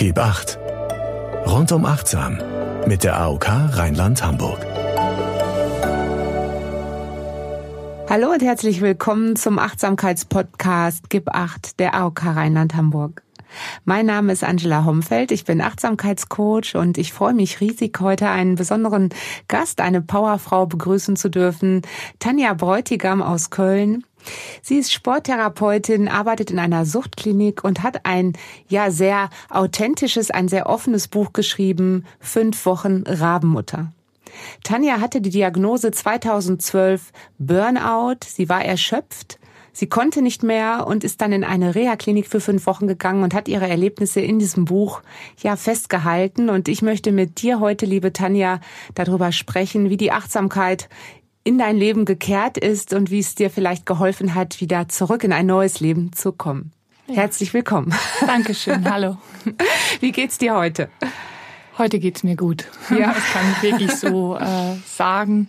Gib acht. Rundum achtsam mit der AOK Rheinland-Hamburg. Hallo und herzlich willkommen zum Achtsamkeitspodcast Gib acht der AOK Rheinland-Hamburg. Mein Name ist Angela Homfeld, ich bin Achtsamkeitscoach und ich freue mich riesig, heute einen besonderen Gast, eine Powerfrau begrüßen zu dürfen, Tanja Bräutigam aus Köln. Sie ist Sporttherapeutin, arbeitet in einer Suchtklinik und hat ein ja sehr authentisches, ein sehr offenes Buch geschrieben, Fünf Wochen Rabenmutter. Tanja hatte die Diagnose 2012 Burnout. Sie war erschöpft. Sie konnte nicht mehr und ist dann in eine Reha-Klinik für fünf Wochen gegangen und hat ihre Erlebnisse in diesem Buch ja festgehalten. Und ich möchte mit dir heute, liebe Tanja, darüber sprechen, wie die Achtsamkeit in dein Leben gekehrt ist und wie es dir vielleicht geholfen hat, wieder zurück in ein neues Leben zu kommen. Ja. Herzlich willkommen. Dankeschön, hallo. Wie geht's dir heute? Heute geht's mir gut. Ja. Das kann ich wirklich so äh, sagen,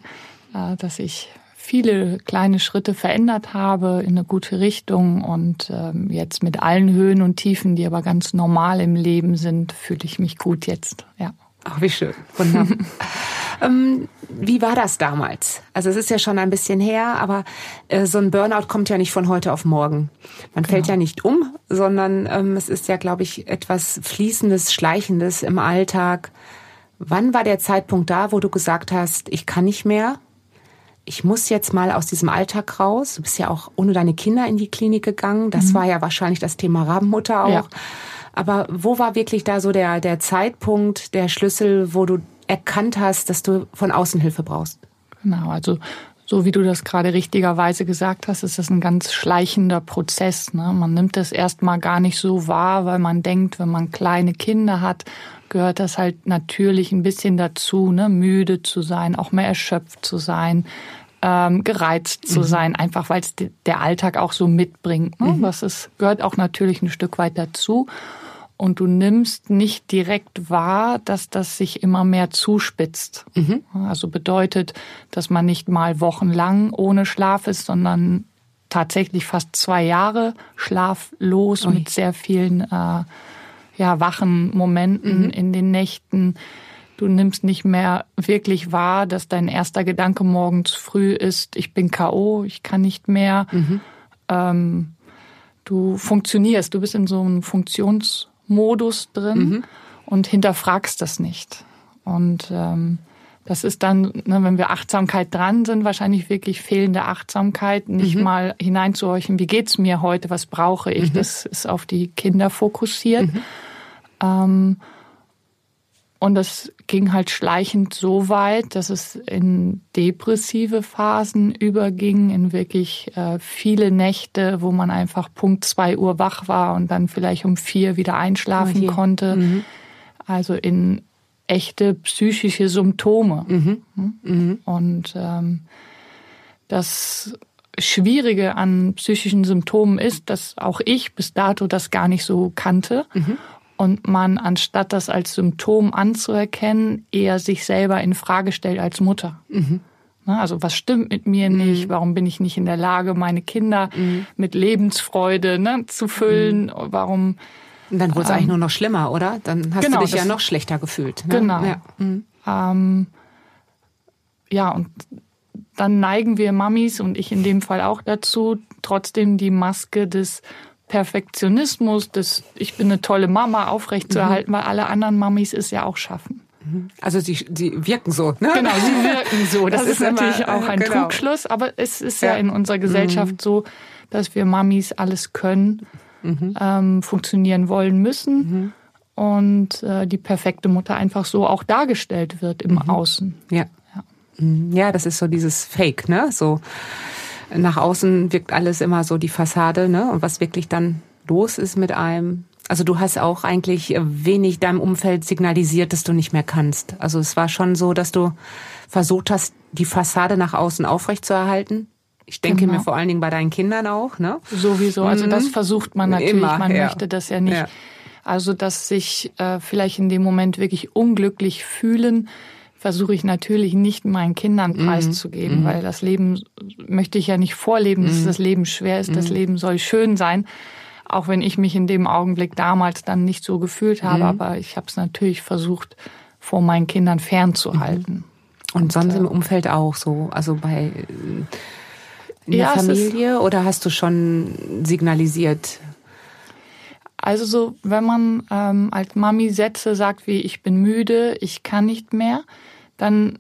äh, dass ich viele kleine Schritte verändert habe in eine gute Richtung und ähm, jetzt mit allen Höhen und Tiefen, die aber ganz normal im Leben sind, fühle ich mich gut jetzt. Ja. Ach, wie schön. Wunderbar. ähm, wie war das damals? Also es ist ja schon ein bisschen her, aber äh, so ein Burnout kommt ja nicht von heute auf morgen. Man genau. fällt ja nicht um, sondern ähm, es ist ja, glaube ich, etwas Fließendes, Schleichendes im Alltag. Wann war der Zeitpunkt da, wo du gesagt hast, ich kann nicht mehr? Ich muss jetzt mal aus diesem Alltag raus. Du bist ja auch ohne deine Kinder in die Klinik gegangen. Das mhm. war ja wahrscheinlich das Thema Rabenmutter auch. Ja. Aber wo war wirklich da so der, der Zeitpunkt, der Schlüssel, wo du erkannt hast, dass du von außen Hilfe brauchst? Genau, also so wie du das gerade richtigerweise gesagt hast, ist das ein ganz schleichender Prozess. Ne? Man nimmt das erstmal gar nicht so wahr, weil man denkt, wenn man kleine Kinder hat, gehört das halt natürlich ein bisschen dazu, ne? müde zu sein, auch mehr erschöpft zu sein, ähm, gereizt zu mhm. sein, einfach weil es der Alltag auch so mitbringt. Ne? Mhm. Das ist, gehört auch natürlich ein Stück weit dazu und du nimmst nicht direkt wahr, dass das sich immer mehr zuspitzt. Mhm. Also bedeutet, dass man nicht mal wochenlang ohne Schlaf ist, sondern tatsächlich fast zwei Jahre schlaflos Ui. mit sehr vielen äh, ja, wachen Momenten mhm. in den Nächten. Du nimmst nicht mehr wirklich wahr, dass dein erster Gedanke morgens früh ist, ich bin KO, ich kann nicht mehr. Mhm. Ähm, du funktionierst, du bist in so einem Funktions- Modus drin mhm. und hinterfragst das nicht. Und ähm, das ist dann, ne, wenn wir Achtsamkeit dran sind, wahrscheinlich wirklich fehlende Achtsamkeit, nicht mhm. mal hineinzuhorchen, wie geht's mir heute, was brauche ich. Mhm. Das ist auf die Kinder fokussiert. Mhm. Ähm, und das ging halt schleichend so weit, dass es in depressive Phasen überging, in wirklich äh, viele Nächte, wo man einfach Punkt zwei Uhr wach war und dann vielleicht um vier wieder einschlafen oh konnte. Mhm. Also in echte psychische Symptome. Mhm. Hm? Mhm. Und ähm, das Schwierige an psychischen Symptomen ist, dass auch ich bis dato das gar nicht so kannte. Mhm und man, anstatt das als Symptom anzuerkennen, eher sich selber in Frage stellt als Mutter. Mhm. Also was stimmt mit mir mhm. nicht? Warum bin ich nicht in der Lage, meine Kinder mhm. mit Lebensfreude ne, zu füllen? Mhm. Warum? Und dann wurde es ähm, eigentlich nur noch schlimmer, oder? Dann hast genau, du dich ja noch schlechter gefühlt. Ne? Genau. Ja. Mhm. Ähm, ja, und dann neigen wir Mamis und ich in dem Fall auch dazu, trotzdem die Maske des Perfektionismus, das ich bin eine tolle Mama aufrechtzuerhalten, mhm. weil alle anderen Mamis es ja auch schaffen. Mhm. Also sie, sie wirken so, ne? Genau, sie wirken so. Das, das ist, ist, natürlich immer, auch ein genau. Trugschluss, aber es ist ja, ja in unserer Gesellschaft mhm. so, dass wir Mamis alles können, mhm. ähm, funktionieren wollen müssen mhm. und äh, die perfekte Mutter einfach so auch dargestellt wird im mhm. Außen. Ja. ja. Ja, das ist so dieses Fake, ne? So nach außen wirkt alles immer so die Fassade, ne? Und was wirklich dann los ist mit einem. Also du hast auch eigentlich wenig deinem Umfeld signalisiert, dass du nicht mehr kannst. Also es war schon so, dass du versucht hast, die Fassade nach außen aufrechtzuerhalten. Ich denke genau. mir vor allen Dingen bei deinen Kindern auch, ne? Sowieso. Also das mhm. versucht man natürlich. Immer, man ja. möchte das ja nicht. Ja. Also dass sich äh, vielleicht in dem Moment wirklich unglücklich fühlen, versuche ich natürlich nicht meinen Kindern mhm. preiszugeben, mhm. weil das Leben möchte ich ja nicht vorleben, dass mhm. das Leben schwer ist. Das mhm. Leben soll schön sein. Auch wenn ich mich in dem Augenblick damals dann nicht so gefühlt habe, mhm. aber ich habe es natürlich versucht, vor meinen Kindern fernzuhalten. Mhm. Und, Und sonst äh, im Umfeld auch so, also bei in ja, der Familie oder hast du schon signalisiert? Also so, wenn man ähm, als Mami Sätze sagt wie ich bin müde, ich kann nicht mehr, dann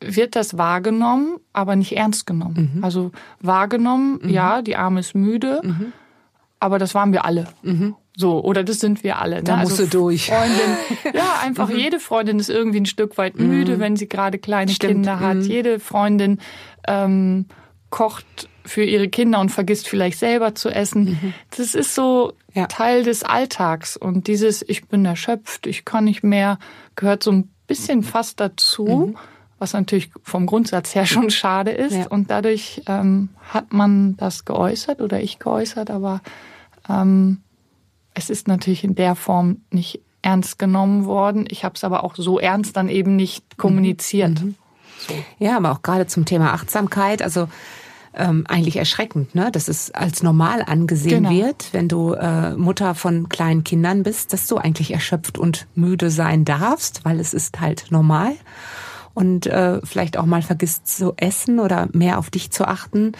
wird das wahrgenommen, aber nicht ernst genommen. Mhm. Also wahrgenommen, mhm. ja, die Arme ist müde, mhm. aber das waren wir alle. Mhm. So, oder das sind wir alle. Ne? Da musst also du durch. Freundin, ja, einfach mhm. jede Freundin ist irgendwie ein Stück weit müde, mhm. wenn sie gerade kleine Stimmt. Kinder hat. Jede Freundin ähm, kocht für ihre Kinder und vergisst vielleicht selber zu essen. Das ist so ja. Teil des Alltags. Und dieses Ich bin erschöpft, ich kann nicht mehr, gehört so ein bisschen fast dazu was natürlich vom Grundsatz her schon schade ist. Ja. Und dadurch ähm, hat man das geäußert oder ich geäußert, aber ähm, es ist natürlich in der Form nicht ernst genommen worden. Ich habe es aber auch so ernst dann eben nicht kommuniziert. Mhm. So. Ja, aber auch gerade zum Thema Achtsamkeit, also ähm, eigentlich erschreckend, ne? dass es als normal angesehen genau. wird, wenn du äh, Mutter von kleinen Kindern bist, dass du eigentlich erschöpft und müde sein darfst, weil es ist halt normal und äh, vielleicht auch mal vergisst zu essen oder mehr auf dich zu achten.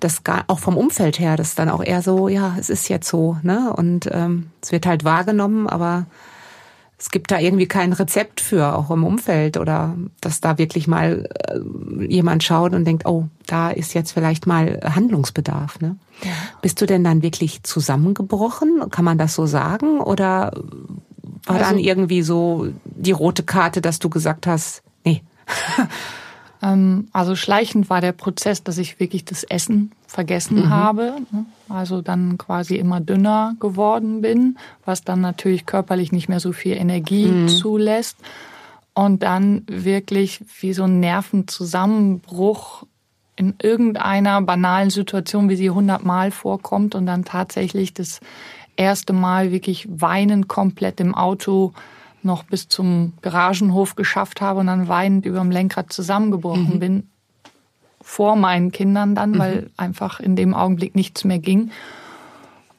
Das gar, auch vom Umfeld her, das ist dann auch eher so, ja, es ist jetzt so, ne? Und ähm, es wird halt wahrgenommen, aber es gibt da irgendwie kein Rezept für, auch im Umfeld oder dass da wirklich mal äh, jemand schaut und denkt, oh, da ist jetzt vielleicht mal Handlungsbedarf. Ne? Ja. Bist du denn dann wirklich zusammengebrochen? Kann man das so sagen? Oder war also, dann irgendwie so die rote Karte, dass du gesagt hast, Nee. Ähm, also schleichend war der Prozess, dass ich wirklich das Essen vergessen mhm. habe. Ne? Also dann quasi immer dünner geworden bin, was dann natürlich körperlich nicht mehr so viel Energie mhm. zulässt. Und dann wirklich wie so ein Nervenzusammenbruch in irgendeiner banalen Situation, wie sie hundertmal vorkommt und dann tatsächlich das erste Mal wirklich weinen komplett im Auto noch bis zum Garagenhof geschafft habe und dann weinend über dem Lenkrad zusammengebrochen mhm. bin. Vor meinen Kindern dann, mhm. weil einfach in dem Augenblick nichts mehr ging.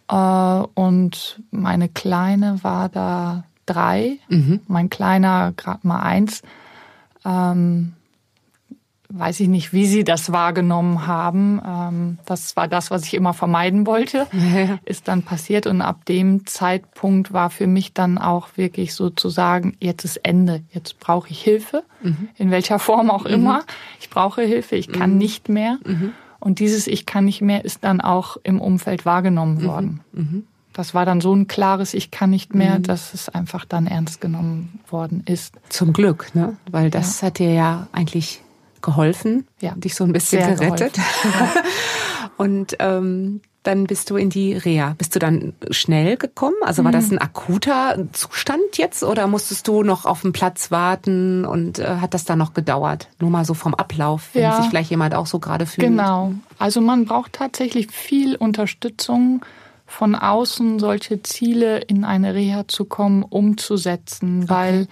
Äh, und meine Kleine war da drei, mhm. mein Kleiner gerade mal eins. Ähm, weiß ich nicht, wie sie das wahrgenommen haben. Ähm, das war das, was ich immer vermeiden wollte, ist dann passiert. Und ab dem Zeitpunkt war für mich dann auch wirklich sozusagen, jetzt ist Ende, jetzt brauche ich Hilfe, mhm. in welcher Form auch mhm. immer. Ich brauche Hilfe, ich kann mhm. nicht mehr. Mhm. Und dieses Ich kann nicht mehr ist dann auch im Umfeld wahrgenommen mhm. worden. Mhm. Das war dann so ein klares Ich kann nicht mehr, dass es einfach dann ernst genommen worden ist. Zum Glück, ne? Weil das ja. hat dir ja eigentlich geholfen, ja. dich so ein bisschen Sehr gerettet. und ähm, dann bist du in die Reha. Bist du dann schnell gekommen? Also war das mhm. ein akuter Zustand jetzt oder musstest du noch auf den Platz warten und äh, hat das dann noch gedauert? Nur mal so vom Ablauf, wenn ja. sich vielleicht jemand auch so gerade fühlt. Genau. Also man braucht tatsächlich viel Unterstützung von außen, solche Ziele in eine Reha zu kommen, umzusetzen, okay. weil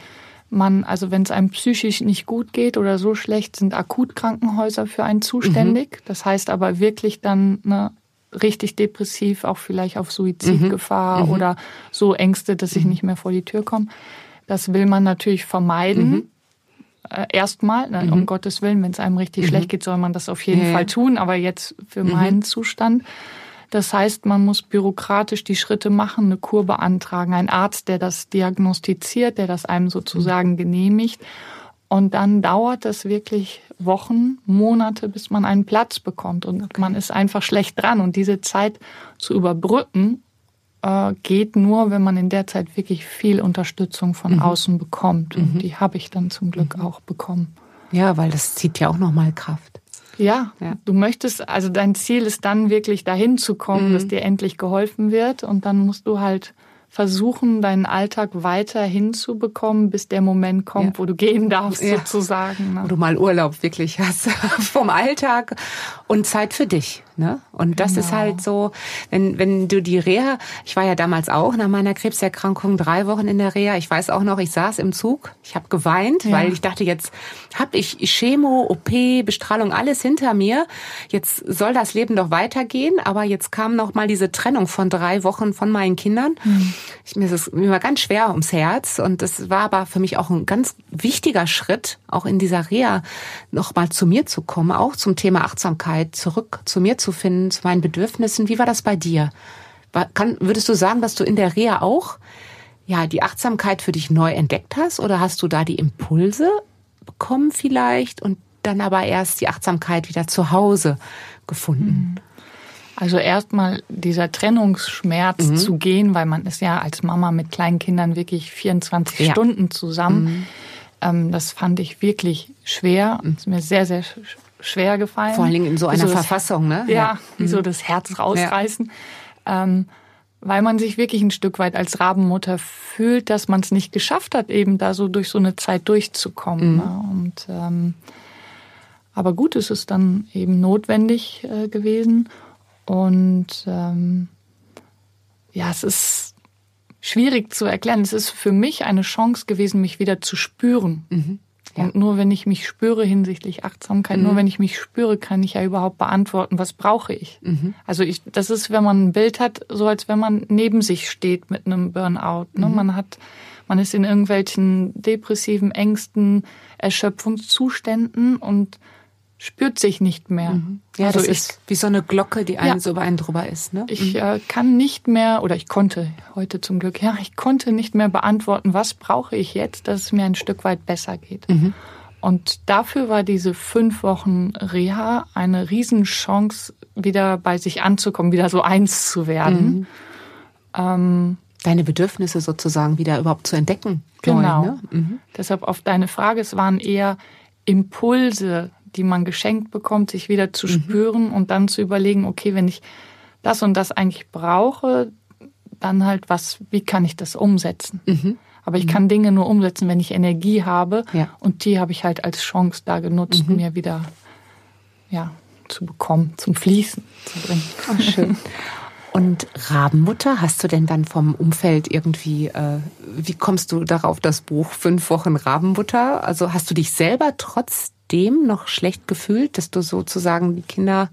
man, also wenn es einem psychisch nicht gut geht oder so schlecht, sind Akutkrankenhäuser für einen zuständig. Mhm. Das heißt aber wirklich dann ne, richtig depressiv, auch vielleicht auf Suizidgefahr mhm. mhm. oder so Ängste, dass ich mhm. nicht mehr vor die Tür komme. Das will man natürlich vermeiden. Mhm. Äh, erstmal, ne, um Gottes Willen, wenn es einem richtig schlecht geht, soll man das auf jeden. Fall tun. Aber jetzt für meinen Zustand das heißt, man muss bürokratisch die Schritte machen, eine Kur beantragen, ein Arzt, der das diagnostiziert, der das einem sozusagen genehmigt. Und dann dauert es wirklich Wochen, Monate, bis man einen Platz bekommt. Und okay. man ist einfach schlecht dran. Und diese Zeit zu überbrücken, äh, geht nur, wenn man in der Zeit wirklich viel Unterstützung von mhm. außen bekommt. Und mhm. die habe ich dann zum Glück mhm. auch bekommen. Ja, weil das zieht ja auch nochmal Kraft. Ja, ja, du möchtest, also dein Ziel ist dann wirklich dahin zu kommen, mhm. dass dir endlich geholfen wird und dann musst du halt versuchen, deinen Alltag weiter hinzubekommen, bis der Moment kommt, ja. wo du gehen darfst, ja. sozusagen. Ne? Wo du mal Urlaub wirklich hast vom Alltag und Zeit für dich. Ne? Und das genau. ist halt so, wenn, wenn du die Reha, ich war ja damals auch nach meiner Krebserkrankung drei Wochen in der Reha. Ich weiß auch noch, ich saß im Zug, ich habe geweint, ja. weil ich dachte, jetzt habe ich Chemo, OP, Bestrahlung, alles hinter mir. Jetzt soll das Leben doch weitergehen, aber jetzt kam noch mal diese Trennung von drei Wochen von meinen Kindern. Mhm. Ich, mir, ist es, mir war ganz schwer ums Herz und das war aber für mich auch ein ganz wichtiger Schritt, auch in dieser Reha noch mal zu mir zu kommen, auch zum Thema Achtsamkeit, zurück zu mir zu finden, zu meinen Bedürfnissen. Wie war das bei dir? War, kann, würdest du sagen, dass du in der Reha auch ja die Achtsamkeit für dich neu entdeckt hast oder hast du da die Impulse bekommen vielleicht und dann aber erst die Achtsamkeit wieder zu Hause gefunden? Mhm. Also erstmal dieser Trennungsschmerz mhm. zu gehen, weil man ist ja als Mama mit kleinen Kindern wirklich 24 ja. Stunden zusammen. Mhm. Ähm, das fand ich wirklich schwer. und ist mir sehr, sehr schwer gefallen. Vor allen Dingen in so einer so Verfassung, ne? Ja, ja. wie so mhm. das Herz rausreißen. Ja. Ähm, weil man sich wirklich ein Stück weit als Rabenmutter fühlt, dass man es nicht geschafft hat, eben da so durch so eine Zeit durchzukommen. Mhm. Ne? Und ähm, aber gut, es ist dann eben notwendig äh, gewesen. Und ähm, ja, es ist schwierig zu erklären. Es ist für mich eine Chance gewesen, mich wieder zu spüren. Mhm. Ja. Und nur wenn ich mich spüre hinsichtlich Achtsamkeit, mhm. nur wenn ich mich spüre, kann ich ja überhaupt beantworten, was brauche ich. Mhm. Also ich, das ist, wenn man ein Bild hat, so als wenn man neben sich steht mit einem Burnout. Ne? Mhm. Man hat, man ist in irgendwelchen depressiven Ängsten, Erschöpfungszuständen und spürt sich nicht mehr. Mhm. Ja, also das ist wie so eine Glocke, die einen ja, so über einen drüber ist. Ne? Ich mhm. äh, kann nicht mehr, oder ich konnte heute zum Glück, ja, ich konnte nicht mehr beantworten, was brauche ich jetzt, dass es mir ein Stück weit besser geht. Mhm. Und dafür war diese fünf Wochen Reha eine Riesenchance, wieder bei sich anzukommen, wieder so eins zu werden. Mhm. Ähm, Deine Bedürfnisse sozusagen wieder überhaupt zu entdecken. Genau. Neu, ne? Mhm. Deshalb auf deine Frage, es waren eher Impulse, die man geschenkt bekommt, sich wieder zu mhm. spüren und dann zu überlegen, okay, wenn ich das und das eigentlich brauche, dann halt was, wie kann ich das umsetzen? Mhm. Aber ich mhm. kann Dinge nur umsetzen, wenn ich Energie habe. Ja. Und die habe ich halt als Chance da genutzt, mhm. mir wieder ja, zu bekommen, zum Fließen zu bringen. Oh, schön. Und Rabenmutter, hast du denn dann vom Umfeld irgendwie, äh, wie kommst du darauf, das Buch Fünf Wochen Rabenmutter? Also hast du dich selber trotzdem noch schlecht gefühlt, dass du sozusagen die Kinder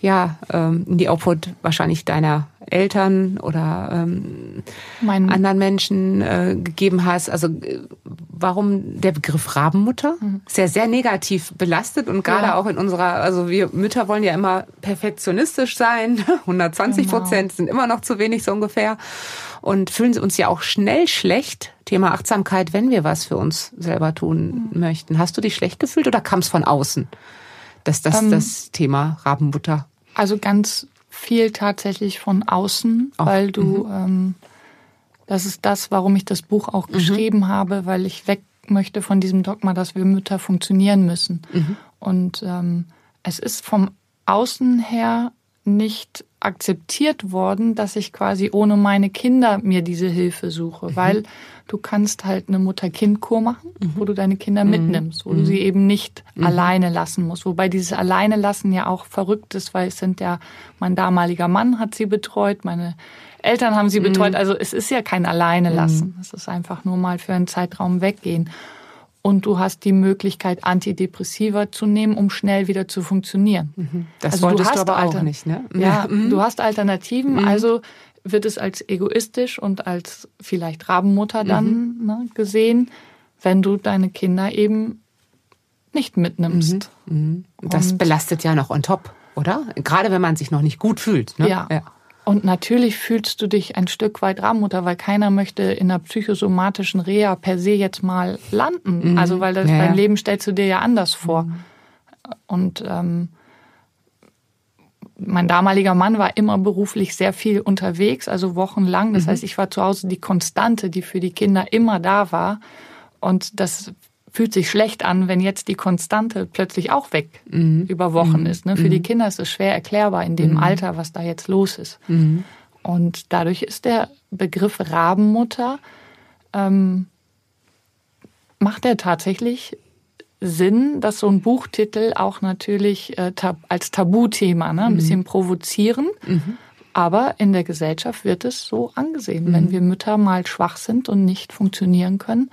ja, ähm, in die Obhut wahrscheinlich deiner Eltern oder ähm, mein anderen Menschen äh, gegeben hast. Also äh, warum der Begriff Rabenmutter? Mhm. Ist ja sehr negativ belastet und gerade ja. auch in unserer, also wir Mütter wollen ja immer perfektionistisch sein. 120 genau. Prozent sind immer noch zu wenig so ungefähr und fühlen uns ja auch schnell schlecht. Thema Achtsamkeit, wenn wir was für uns selber tun mhm. möchten. Hast du dich schlecht gefühlt oder kam es von außen? dass das ähm, das Thema Rabenmutter also ganz viel tatsächlich von außen, Auch. weil du, mhm. ähm, das ist das, warum ich das Buch auch mhm. geschrieben habe, weil ich weg möchte von diesem Dogma, dass wir Mütter funktionieren müssen. Mhm. Und ähm, es ist vom Außen her nicht akzeptiert worden, dass ich quasi ohne meine Kinder mir diese Hilfe suche, mhm. weil du kannst halt eine Mutter-Kind-Kur machen, mhm. wo du deine Kinder mhm. mitnimmst, wo du sie mhm. eben nicht mhm. alleine lassen musst. Wobei dieses alleine lassen ja auch verrückt ist, weil es sind ja, mein damaliger Mann hat sie betreut, meine Eltern haben sie betreut, also es ist ja kein alleine lassen. Es ist einfach nur mal für einen Zeitraum weggehen und du hast die Möglichkeit, Antidepressiva zu nehmen, um schnell wieder zu funktionieren. Mhm. Das also wolltest du, hast du aber auch nicht, ne? Ja, mhm. du hast Alternativen, mhm. also wird es als egoistisch und als vielleicht Rabenmutter dann mhm. ne, gesehen, wenn du deine Kinder eben nicht mitnimmst. Mhm. Mhm. Das belastet ja noch on top, oder? Gerade wenn man sich noch nicht gut fühlt. Ne? Ja. ja. Und natürlich fühlst du dich ein Stück weit Rabenmutter, weil keiner möchte in einer psychosomatischen Reha per se jetzt mal landen. Mhm. Also weil das, ja, dein Leben stellst du dir ja anders vor. Mhm. Und ähm, mein damaliger Mann war immer beruflich sehr viel unterwegs, also wochenlang. Das mhm. heißt, ich war zu Hause die Konstante, die für die Kinder immer da war. Und das fühlt sich schlecht an, wenn jetzt die Konstante plötzlich auch weg mhm. über Wochen mhm. ist. Ne? Für mhm. die Kinder ist es schwer erklärbar in dem mhm. Alter, was da jetzt los ist. Mhm. Und dadurch ist der Begriff Rabenmutter, ähm, macht er tatsächlich Sinn, dass so ein Buchtitel auch natürlich äh, tab als Tabuthema, ne, ein mhm. bisschen provozieren. Mhm. Aber in der Gesellschaft wird es so angesehen, wenn wir Mütter mal schwach sind und nicht funktionieren können,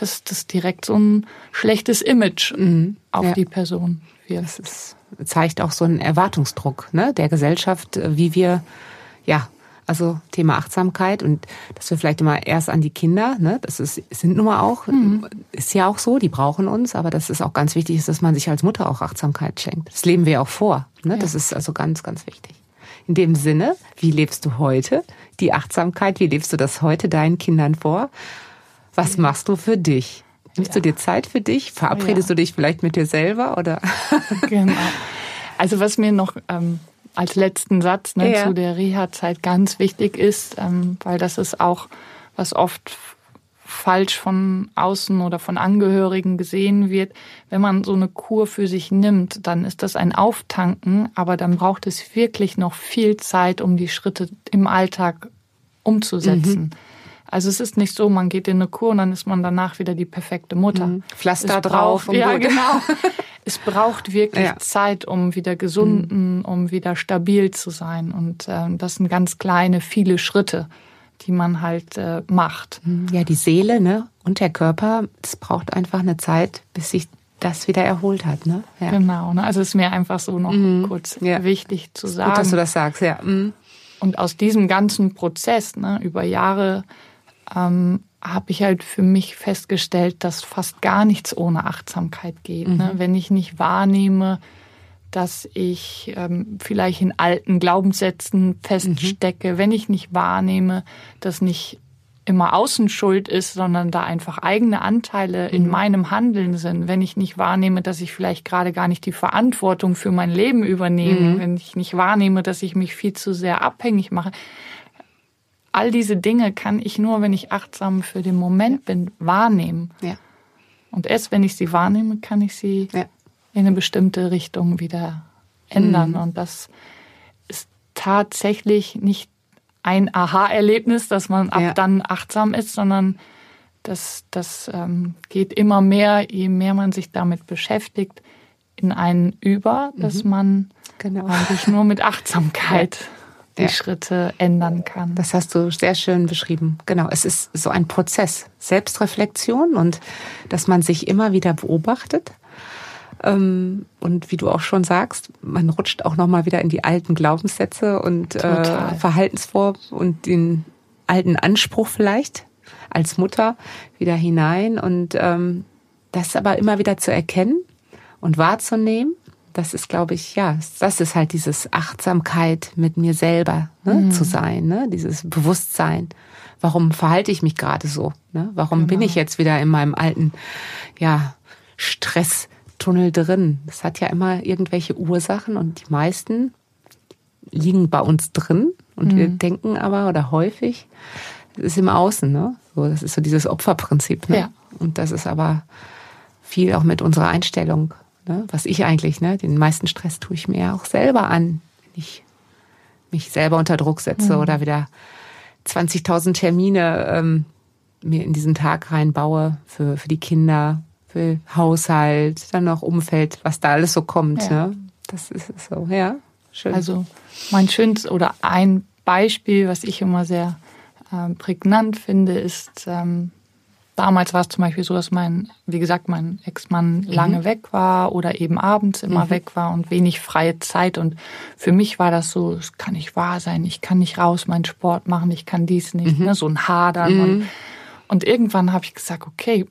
dass das direkt so ein schlechtes Image mhm. auf ja. die Person wird. Das ist, zeigt auch so einen Erwartungsdruck ne, der Gesellschaft, äh, wie wir ja also Thema Achtsamkeit und dass wir vielleicht immer erst an die Kinder, ne, das ist, sind nun mal auch, mhm. ist ja auch so, die brauchen uns, aber das ist auch ganz wichtig, dass man sich als Mutter auch Achtsamkeit schenkt. Das leben wir auch vor. Ne? Ja. Das ist also ganz, ganz wichtig. In dem Sinne, wie lebst du heute die Achtsamkeit? Wie lebst du das heute deinen Kindern vor? Was machst du für dich? Nimmst ja. du dir Zeit für dich? Verabredest ja. du dich vielleicht mit dir selber oder? genau. Also was mir noch ähm, als letzten Satz ne, ja. zu der Reha-Zeit ganz wichtig ist, ähm, weil das ist auch, was oft falsch von außen oder von Angehörigen gesehen wird. Wenn man so eine Kur für sich nimmt, dann ist das ein Auftanken, aber dann braucht es wirklich noch viel Zeit, um die Schritte im Alltag umzusetzen. Mhm. Also es ist nicht so, man geht in eine Kur und dann ist man danach wieder die perfekte Mutter. Mhm. Pflaster drauf. ja, gut. genau. es braucht wirklich ja. Zeit, um wieder gesunden, mhm. um wieder stabil zu sein. Und äh, das sind ganz kleine, viele Schritte, die man halt äh, macht. Mhm. Ja, die Seele ne? und der Körper, es braucht einfach eine Zeit, bis sich das wieder erholt hat. Ne? Ja. Genau, ne? also ist mir einfach so noch mhm. kurz ja. wichtig zu sagen. Gut, dass du das sagst, ja. Mhm. Und aus diesem ganzen Prozess ne, über Jahre ähm, habe ich halt für mich festgestellt, dass fast gar nichts ohne Achtsamkeit geht. Ne? Mhm. Ne? Wenn ich nicht wahrnehme, dass ich ähm, vielleicht in alten Glaubenssätzen feststecke, mhm. wenn ich nicht wahrnehme, dass nicht immer Außenschuld ist, sondern da einfach eigene Anteile in mhm. meinem Handeln sind, wenn ich nicht wahrnehme, dass ich vielleicht gerade gar nicht die Verantwortung für mein Leben übernehme, mhm. wenn ich nicht wahrnehme, dass ich mich viel zu sehr abhängig mache, all diese Dinge kann ich nur, wenn ich achtsam für den Moment bin, wahrnehmen. Ja. Und erst wenn ich sie wahrnehme, kann ich sie ja. in eine bestimmte Richtung wieder ändern. Mhm. Und das ist tatsächlich nicht ein Aha-Erlebnis, dass man ab ja. dann achtsam ist, sondern das, das ähm, geht immer mehr, je mehr man sich damit beschäftigt, in einen über, dass mhm. man genau. eigentlich nur mit Achtsamkeit die ja. Schritte ändern kann. Das hast du sehr schön beschrieben. Genau, es ist so ein Prozess, Selbstreflexion und dass man sich immer wieder beobachtet. Ähm, und wie du auch schon sagst, man rutscht auch noch mal wieder in die alten Glaubenssätze und äh, Verhaltensformen und den alten Anspruch vielleicht als Mutter wieder hinein und ähm, das aber immer wieder zu erkennen und wahrzunehmen das ist, glaube ich, ja, das ist halt dieses Achtsamkeit mit mir selber ne, mhm. zu sein, ne? dieses Bewusstsein. Warum verhalte ich mich gerade so? Ne? Warum genau. bin ich jetzt wieder in meinem alten, ja, Stresstunnel drin? Das hat ja immer irgendwelche Ursachen und die meisten liegen bei uns drin und mhm. wir denken aber oder häufig, es ist im Außen, ne? So, das ist so dieses Opferprinzip, ne? Ja. Und das ist aber viel auch mit unserer Einstellung Ne? Was ich eigentlich, ne? den meisten Stress tue ich mir ja auch selber an, wenn ich mich selber unter Druck setze mhm. oder wieder 20.000 Termine ähm, mir in diesen Tag reinbaue für, für die Kinder, für Haushalt, dann noch Umfeld, was da alles so kommt. Ja. Ne? Das ist so, ja, schön. Also mein schönstes oder ein Beispiel, was ich immer sehr ähm, prägnant finde, ist ähm, Damals war es zum Beispiel so, dass mein, wie gesagt, mein Ex-Mann mhm. lange weg war oder eben abends immer mhm. weg war und wenig freie Zeit. Und für mich war das so, es kann nicht wahr sein, ich kann nicht raus meinen Sport machen, ich kann dies nicht, mhm. ne, so ein Hadern. Und, mhm. und irgendwann habe ich gesagt, okay,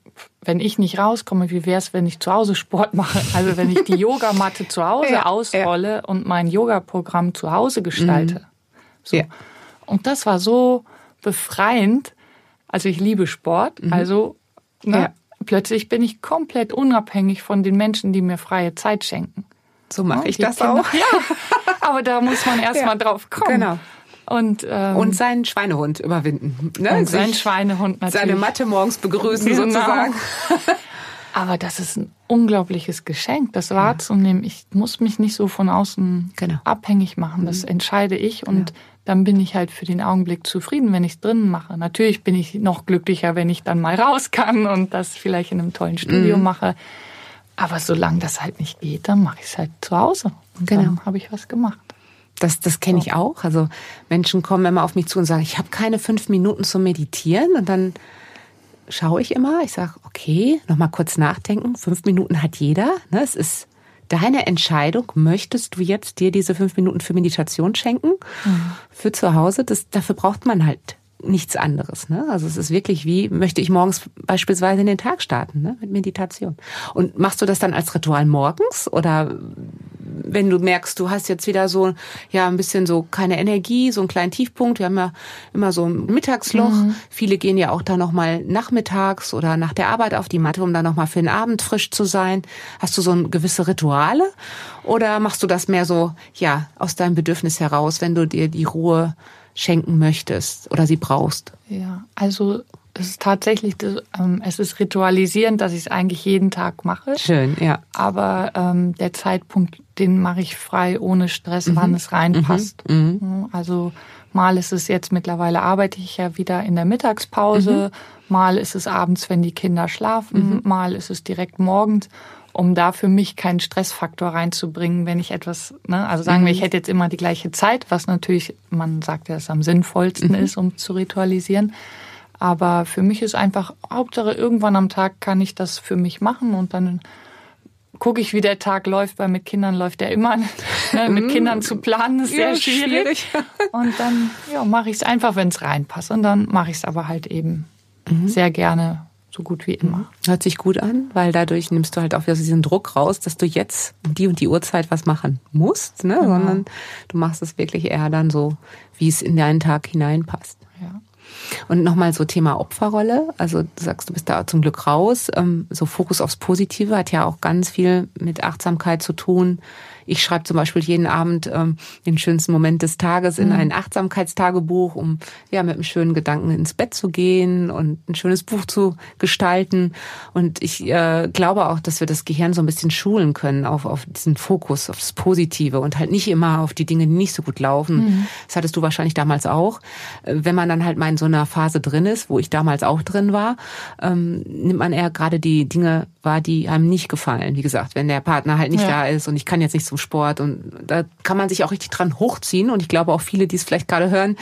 wenn ich nicht rauskomme, wie wäre es, wenn ich zu Hause Sport mache? Also wenn ich die Yogamatte zu Hause ja, ausrolle ja. und mein Yoga-Programm zu Hause gestalte. Mhm. So. Ja. Und das war so befreiend, also ich liebe Sport, mhm. also ne, ja. plötzlich bin ich komplett unabhängig von den Menschen, die mir freie Zeit schenken. So mache ja, ich das Kinder, auch. Ja, aber da muss man erst ja. mal drauf kommen. Genau. Und, ähm, und seinen Schweinehund überwinden. Ne? Und seinen Schweinehund natürlich. Seine Matte morgens begrüßen genau. sozusagen. Aber das ist ein unglaubliches Geschenk, das wahrzunehmen. Ich muss mich nicht so von außen genau. abhängig machen. Das mhm. entscheide ich und ja. dann bin ich halt für den Augenblick zufrieden, wenn ich es drinnen mache. Natürlich bin ich noch glücklicher, wenn ich dann mal raus kann und das vielleicht in einem tollen Studio mhm. mache. Aber solange das halt nicht geht, dann mache ich es halt zu Hause. Und genau. dann habe ich was gemacht. Das, das kenne ich auch. Also Menschen kommen immer auf mich zu und sagen, ich habe keine fünf Minuten zum Meditieren. Und dann schaue ich immer, ich sage, okay, nochmal kurz nachdenken. Fünf Minuten hat jeder. Ne? Es ist deine Entscheidung. Möchtest du jetzt dir diese fünf Minuten für Meditation schenken? Mhm. Für zu Hause? Das, dafür braucht man halt nichts anderes. Ne? Also es ist wirklich wie, möchte ich morgens beispielsweise in den Tag starten ne? mit Meditation. Und machst du das dann als Ritual morgens oder wenn du merkst, du hast jetzt wieder so ja ein bisschen so keine Energie, so einen kleinen Tiefpunkt. Wir haben ja immer so ein Mittagsloch. Mhm. Viele gehen ja auch da noch mal nachmittags oder nach der Arbeit auf die Matte, um dann noch mal für den Abend frisch zu sein. Hast du so ein gewisse Rituale oder machst du das mehr so ja aus deinem Bedürfnis heraus, wenn du dir die Ruhe schenken möchtest oder sie brauchst? Ja, also es ist tatsächlich, ähm, es ist ritualisierend, dass ich es eigentlich jeden Tag mache. Schön, ja. Aber ähm, der Zeitpunkt, den mache ich frei, ohne Stress, mhm. wann es reinpasst. Mhm. mhm. Also mal ist es jetzt mittlerweile arbeite ich ja wieder in der Mittagspause, mhm. mal ist es abends, wenn die Kinder schlafen, mhm. mal ist es direkt morgens um da für mich keinen Stressfaktor reinzubringen, wenn ich etwas, ne, also sagen wir, ich mhm. hätte jetzt immer die gleiche Zeit, was natürlich, man sagt ja, es am sinnvollsten mhm. ist, um zu ritualisieren. Aber für mich ist einfach, Hauptsache irgendwann am Tag kann ich das für mich machen und dann gucke ich, wie der Tag läuft, weil mit Kindern läuft er immer. Ne, mit mhm. Kindern zu planen ist sehr ja, schwierig. schwierig. Und dann ja, mache ich es einfach, wenn es reinpasst. Und dann mache ich es aber halt eben mhm. sehr gerne so gut wie immer. Hört sich gut an, weil dadurch nimmst du halt auch wieder diesen Druck raus, dass du jetzt um die und die Uhrzeit was machen musst, ne? Genau. sondern du machst es wirklich eher dann so, wie es in deinen Tag hineinpasst. Ja. Und nochmal so Thema Opferrolle. Also du sagst, du bist da zum Glück raus. Ähm, so Fokus aufs Positive hat ja auch ganz viel mit Achtsamkeit zu tun. Ich schreibe zum Beispiel jeden Abend ähm, den schönsten Moment des Tages in mhm. ein Achtsamkeitstagebuch, um ja mit einem schönen Gedanken ins Bett zu gehen und ein schönes Buch zu gestalten. Und ich äh, glaube auch, dass wir das Gehirn so ein bisschen schulen können auf, auf diesen Fokus, auf das Positive und halt nicht immer auf die Dinge, die nicht so gut laufen. Mhm. Das hattest du wahrscheinlich damals auch. Äh, wenn man dann halt mal in so einer Phase drin ist, wo ich damals auch drin war, ähm, nimmt man eher gerade die Dinge wahr, die einem nicht gefallen. Wie gesagt, wenn der Partner halt nicht ja. da ist und ich kann jetzt nicht zum Sport und da kann man sich auch richtig dran hochziehen und ich glaube auch viele, die es vielleicht gerade hören,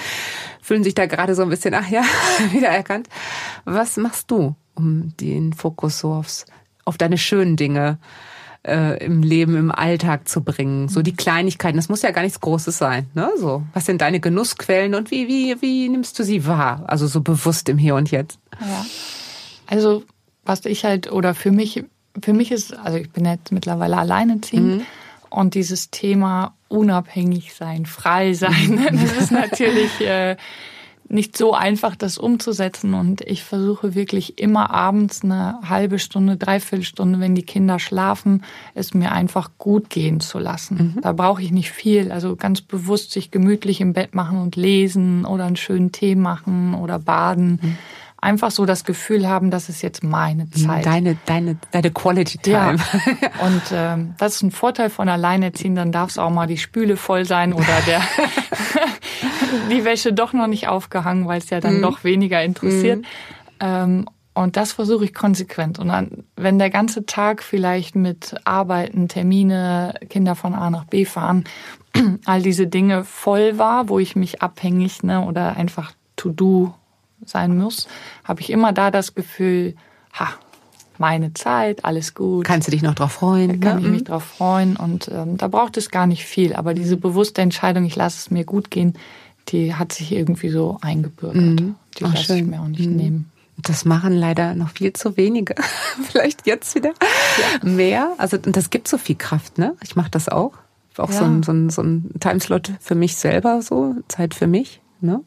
fühlen sich da gerade so ein bisschen, ach ja, wieder erkannt. Was machst du, um den Fokus so aufs, auf deine schönen Dinge äh, im Leben, im Alltag zu bringen. So die Kleinigkeiten, das muss ja gar nichts Großes sein. Ne? So, was sind deine Genussquellen und wie, wie, wie nimmst du sie wahr? Also so bewusst im Hier und Jetzt. Ja. Also was ich halt, oder für mich, für mich ist, also ich bin jetzt mittlerweile alleineziehend mhm. Und dieses Thema unabhängig sein, frei sein, das ist natürlich äh, nicht so einfach, das umzusetzen. Und ich versuche wirklich immer abends eine halbe Stunde, dreiviertel Stunde, wenn die Kinder schlafen, es mir einfach gut gehen zu lassen. Mhm. Da brauche ich nicht viel. Also ganz bewusst sich gemütlich im Bett machen und lesen oder einen schönen Tee machen oder baden. Mhm einfach so das Gefühl haben, das ist jetzt meine Zeit. Deine, deine, deine Quality Time. Ja. Und ähm, das ist ein Vorteil von Alleinerziehen, dann darf es auch mal die Spüle voll sein oder der die Wäsche doch noch nicht aufgehangen, weil es ja dann mhm. doch weniger interessiert. Mhm. Ähm, und das versuche ich konsequent. Und dann, wenn der ganze Tag vielleicht mit Arbeiten, Termine, Kinder von A nach B fahren, all diese Dinge voll war, wo ich mich abhängig ne, oder einfach To-Do sein muss, habe ich immer da das Gefühl, ha, meine Zeit, alles gut. Kannst du dich noch drauf freuen? Da kann ne? ich mich mhm. drauf freuen und ähm, da braucht es gar nicht viel. Aber diese bewusste Entscheidung, ich lasse es mir gut gehen, die hat sich irgendwie so eingebürgert. Mhm. Die lasse schön. ich mir auch nicht mhm. nehmen. Das machen leider noch viel zu wenige. Vielleicht jetzt wieder ja. mehr. Also und das gibt so viel Kraft, ne? Ich mache das auch. Auch ja. so, ein, so, ein, so ein Timeslot für mich selber, so Zeit für mich. Ne?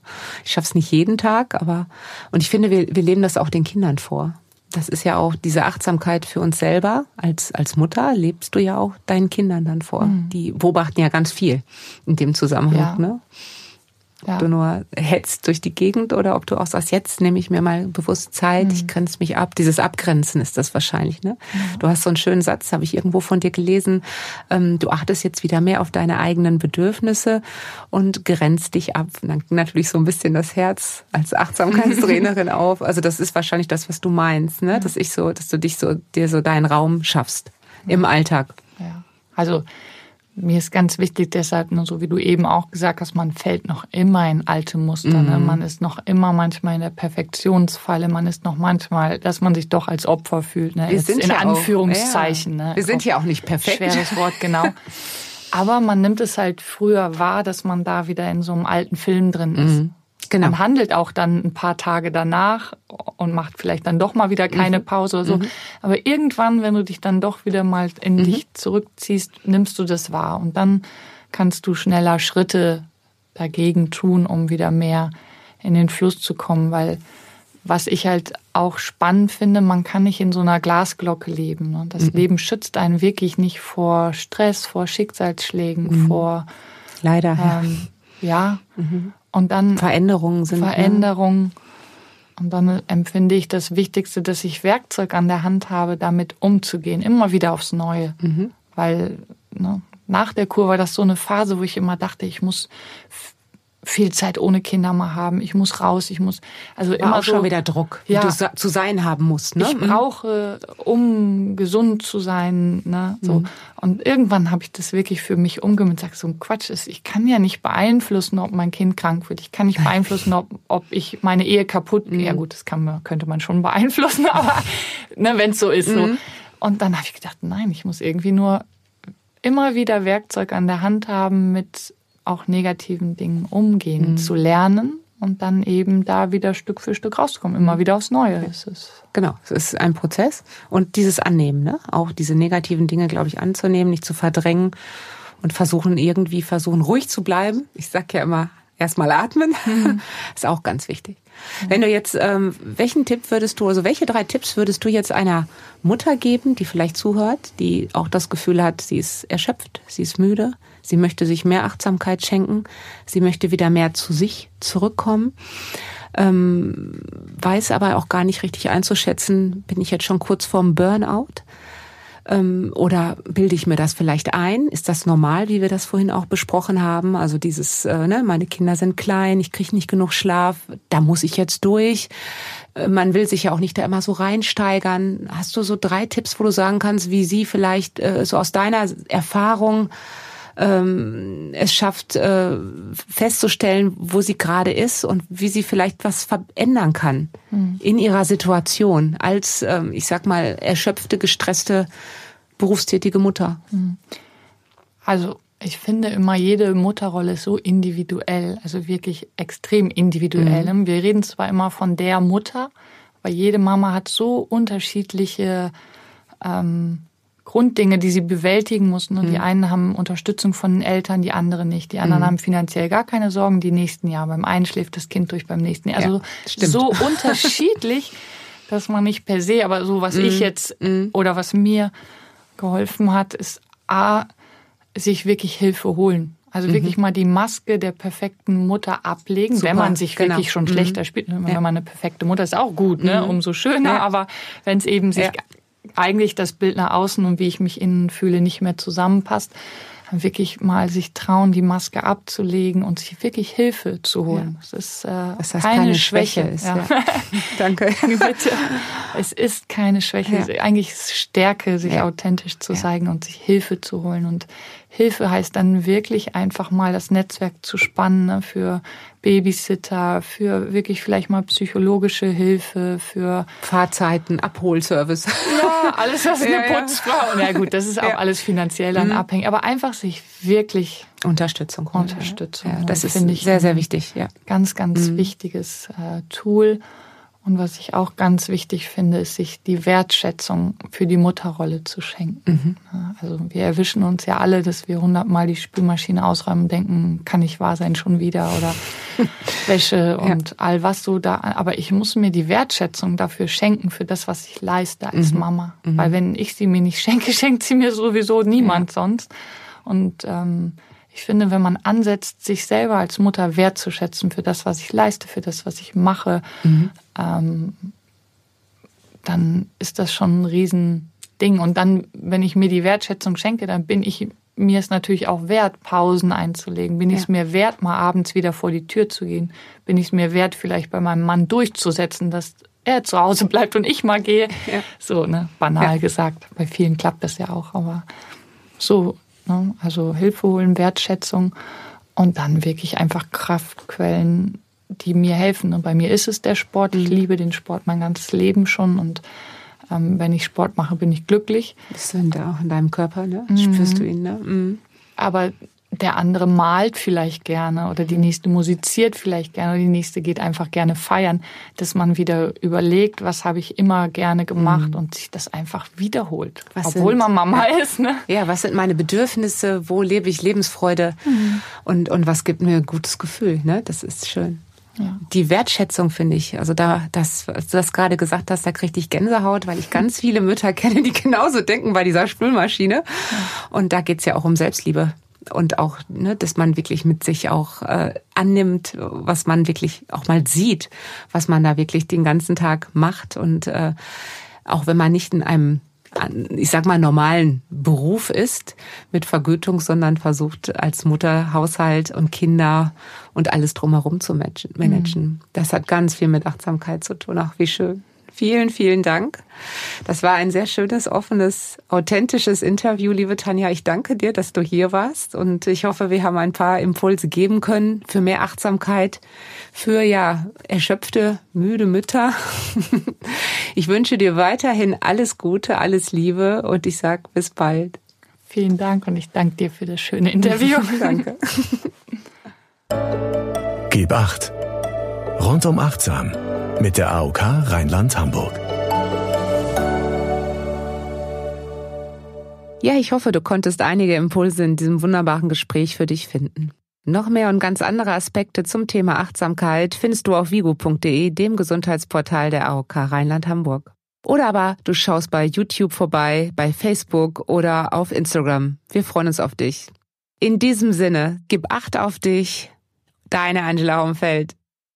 Ich schaffe es nicht jeden Tag, aber und ich finde, wir, wir leben das auch den Kindern vor. Das ist ja auch diese Achtsamkeit für uns selber. Als, als Mutter lebst du ja auch deinen Kindern dann vor. Mhm. Die beobachten ja ganz viel in dem Zusammenhang. Ja. Ne? Ja. Ob du nur hetzt durch die Gegend oder ob du auch sagst, jetzt nehme ich mir mal bewusst Zeit, mhm. ich grenze mich ab. Dieses Abgrenzen ist das wahrscheinlich. Ne? Mhm. Du hast so einen schönen Satz, habe ich irgendwo von dir gelesen. Ähm, du achtest jetzt wieder mehr auf deine eigenen Bedürfnisse und grenzt dich ab. Und dann natürlich so ein bisschen das Herz als Achtsamkeitstrainerin auf. Also das ist wahrscheinlich das, was du meinst, ne? dass ich so, dass du dich so dir so deinen Raum schaffst im Alltag. Ja. Also mir ist ganz wichtig deshalb, nur so wie du eben auch gesagt hast, man fällt noch immer in alte Muster. Ne? Mhm. Ne? Man ist noch immer manchmal in der Perfektionsfalle. Man ist noch manchmal, dass man sich doch als Opfer fühlt. Ne? Wir sind in ja Anführungszeichen. Auch, ja. Ne? Wir sind ja auch nicht perfekt. Schweres Wort, genau. Aber man nimmt es halt früher wahr, dass man da wieder in so einem alten Film drin ist. Mhm. Genau. Man handelt auch dann ein paar Tage danach und macht vielleicht dann doch mal wieder keine mhm. Pause oder so. Mhm. Aber irgendwann, wenn du dich dann doch wieder mal in mhm. dich zurückziehst, nimmst du das wahr und dann kannst du schneller Schritte dagegen tun, um wieder mehr in den Fluss zu kommen, weil was ich halt auch spannend finde, man kann nicht in so einer Glasglocke leben. Und das mhm. Leben schützt einen wirklich nicht vor Stress, vor Schicksalsschlägen, mhm. vor leider ähm, ja. Mhm. Und dann Veränderungen sind. Veränderungen. Ne? Und dann empfinde ich das Wichtigste, dass ich Werkzeug an der Hand habe, damit umzugehen, immer wieder aufs Neue. Mhm. Weil ne, nach der Kur war das so eine Phase, wo ich immer dachte, ich muss viel Zeit ohne Kinder mal haben. Ich muss raus, ich muss also War immer auch so, schon wieder Druck, ja, wie du zu sein haben musst. Ne? Ich mhm. brauche, um gesund zu sein. Ne? So. Mhm. Und irgendwann habe ich das wirklich für mich umgemünzt. Sag so ein Quatsch ist. Ich kann ja nicht beeinflussen, ob mein Kind krank wird. Ich kann nicht beeinflussen, ob, ob ich meine Ehe kaputt. Mhm. Ja gut, das kann man, könnte man schon beeinflussen, aber ne, wenn es so ist. So. Mhm. Und dann habe ich gedacht, nein, ich muss irgendwie nur immer wieder Werkzeug an der Hand haben mit auch negativen Dingen umgehen mhm. zu lernen und dann eben da wieder Stück für Stück rauszukommen. Immer wieder aufs Neue ist es. Genau, es ist ein Prozess und dieses Annehmen, ne? auch diese negativen Dinge, glaube ich, anzunehmen, nicht zu verdrängen und versuchen irgendwie versuchen ruhig zu bleiben. Ich sag ja immer erstmal atmen, mhm. ist auch ganz wichtig. Mhm. Wenn du jetzt, ähm, welchen Tipp würdest du, also welche drei Tipps würdest du jetzt einer Mutter geben, die vielleicht zuhört, die auch das Gefühl hat, sie ist erschöpft, sie ist müde, Sie möchte sich mehr Achtsamkeit schenken. Sie möchte wieder mehr zu sich zurückkommen. Ähm, weiß aber auch gar nicht richtig einzuschätzen, bin ich jetzt schon kurz vorm Burnout? Ähm, oder bilde ich mir das vielleicht ein? Ist das normal, wie wir das vorhin auch besprochen haben? Also dieses, äh, ne, meine Kinder sind klein, ich kriege nicht genug Schlaf, da muss ich jetzt durch. Äh, man will sich ja auch nicht da immer so reinsteigern. Hast du so drei Tipps, wo du sagen kannst, wie sie vielleicht äh, so aus deiner Erfahrung ähm, es schafft, äh, festzustellen, wo sie gerade ist und wie sie vielleicht was verändern kann mhm. in ihrer Situation als, ähm, ich sag mal, erschöpfte, gestresste, berufstätige Mutter. Mhm. Also ich finde immer, jede Mutterrolle ist so individuell, also wirklich extrem individuell. Mhm. Wir reden zwar immer von der Mutter, aber jede Mama hat so unterschiedliche ähm, Grunddinge, die sie bewältigen mussten. Und mhm. die einen haben Unterstützung von den Eltern, die anderen nicht. Die anderen mhm. haben finanziell gar keine Sorgen, die nächsten Jahr. Beim einen schläft das Kind durch, beim nächsten Jahr. Also ja, so unterschiedlich, dass man nicht per se, aber so was mhm. ich jetzt mhm. oder was mir geholfen hat, ist A, sich wirklich Hilfe holen. Also wirklich mhm. mal die Maske der perfekten Mutter ablegen, Super, wenn man sich genau. wirklich schon schlechter mhm. spielt. Wenn ja. man eine perfekte Mutter ist, auch gut, ne? umso schöner. Ja. Aber wenn es eben sich ja eigentlich das Bild nach außen und wie ich mich innen fühle nicht mehr zusammenpasst, wirklich mal sich trauen, die Maske abzulegen und sich wirklich Hilfe zu holen. Ja. Das ist äh, das heißt keine, keine, Schwäche. Schwäche ist, ja. Ja. Danke. Bitte. Es ist keine Schwäche. Eigentlich ist Stärke, sich authentisch zu zeigen und sich Hilfe zu holen. Und Hilfe heißt dann wirklich einfach mal das Netzwerk zu spannen ne, für Babysitter, für wirklich vielleicht mal psychologische Hilfe, für Fahrzeiten, Abholservice. Ja, alles was eine ja, Putzfrau. Ja gut, das ist auch ja. alles finanziell dann mhm. abhängig, aber einfach sich wirklich Unterstützung. Unterstützung. Ja, das ist finde ich sehr sehr wichtig, ja. Ganz ganz mhm. wichtiges äh, Tool und was ich auch ganz wichtig finde, ist, sich die Wertschätzung für die Mutterrolle zu schenken. Mhm. Also wir erwischen uns ja alle, dass wir hundertmal die Spülmaschine ausräumen und denken, kann nicht wahr sein, schon wieder oder Wäsche und ja. all was so da. Aber ich muss mir die Wertschätzung dafür schenken, für das, was ich leiste als mhm. Mama. Mhm. Weil wenn ich sie mir nicht schenke, schenkt sie mir sowieso niemand ja. sonst. Und ähm, Ich finde, wenn man ansetzt, sich selber als Mutter wertzuschätzen für das, was ich leiste, für das, was ich mache, mhm. Ähm, dann ist das schon ein Riesending. Und dann, wenn ich mir die Wertschätzung schenke, dann bin ich mir es natürlich auch wert, Pausen einzulegen. Bin ja. ich es mir wert, mal abends wieder vor die Tür zu gehen? Bin ich es mir wert, vielleicht bei meinem Mann durchzusetzen, dass er zu Hause bleibt und ich mal gehe? Ja. So, ne, banal ja. gesagt. Bei vielen klappt das ja auch, aber so Ne? Also Hilfe holen, Wertschätzung und dann wirklich einfach Kraftquellen, die mir helfen. Und bei mir ist es der Sport. Ich liebe den Sport mein ganzes Leben schon und ähm, wenn ich Sport mache, bin ich glücklich. Bist du der, auch in deinem Körper, ne? Mhm. Spürst du ihn, ne? Mhm. Aber der andere malt vielleicht gerne oder die nächste musiziert vielleicht gerne oder die nächste geht einfach gerne feiern, dass man wieder überlegt, was habe ich immer gerne gemacht mhm. und sich das einfach wiederholt, was obwohl sind, man Mama ja, ist. Ne? Ja, was sind meine Bedürfnisse, wo lebe ich Lebensfreude mhm. und, und was gibt mir ein gutes Gefühl, ne? das ist schön. Ja. Die Wertschätzung finde ich, also da, das, was du das gerade gesagt hast, da kriege ich Gänsehaut, weil ich ganz viele Mütter kenne, die genauso denken bei dieser Spülmaschine. Und da geht's ja auch um Selbstliebe und auch, ne, dass man wirklich mit sich auch äh, annimmt, was man wirklich auch mal sieht, was man da wirklich den ganzen Tag macht und äh, auch wenn man nicht in einem ich sag mal, normalen Beruf ist mit Vergütung, sondern versucht als Mutter Haushalt und Kinder und alles drumherum zu managen. Mhm. Das hat ganz viel mit Achtsamkeit zu tun. Ach, wie schön. Vielen, vielen Dank. Das war ein sehr schönes, offenes, authentisches Interview, liebe Tanja. Ich danke dir, dass du hier warst und ich hoffe, wir haben ein paar Impulse geben können für mehr Achtsamkeit, für ja erschöpfte, müde Mütter. Ich wünsche dir weiterhin alles Gute, alles Liebe und ich sag bis bald. Vielen Dank und ich danke dir für das schöne Interview. danke. Gib acht. Rundum achtsam mit der AOK Rheinland-Hamburg. Ja, ich hoffe, du konntest einige Impulse in diesem wunderbaren Gespräch für dich finden. Noch mehr und ganz andere Aspekte zum Thema Achtsamkeit findest du auf vigo.de, dem Gesundheitsportal der AOK Rheinland-Hamburg. Oder aber du schaust bei YouTube vorbei, bei Facebook oder auf Instagram. Wir freuen uns auf dich. In diesem Sinne, gib Acht auf dich. Deine Angela Umfeld.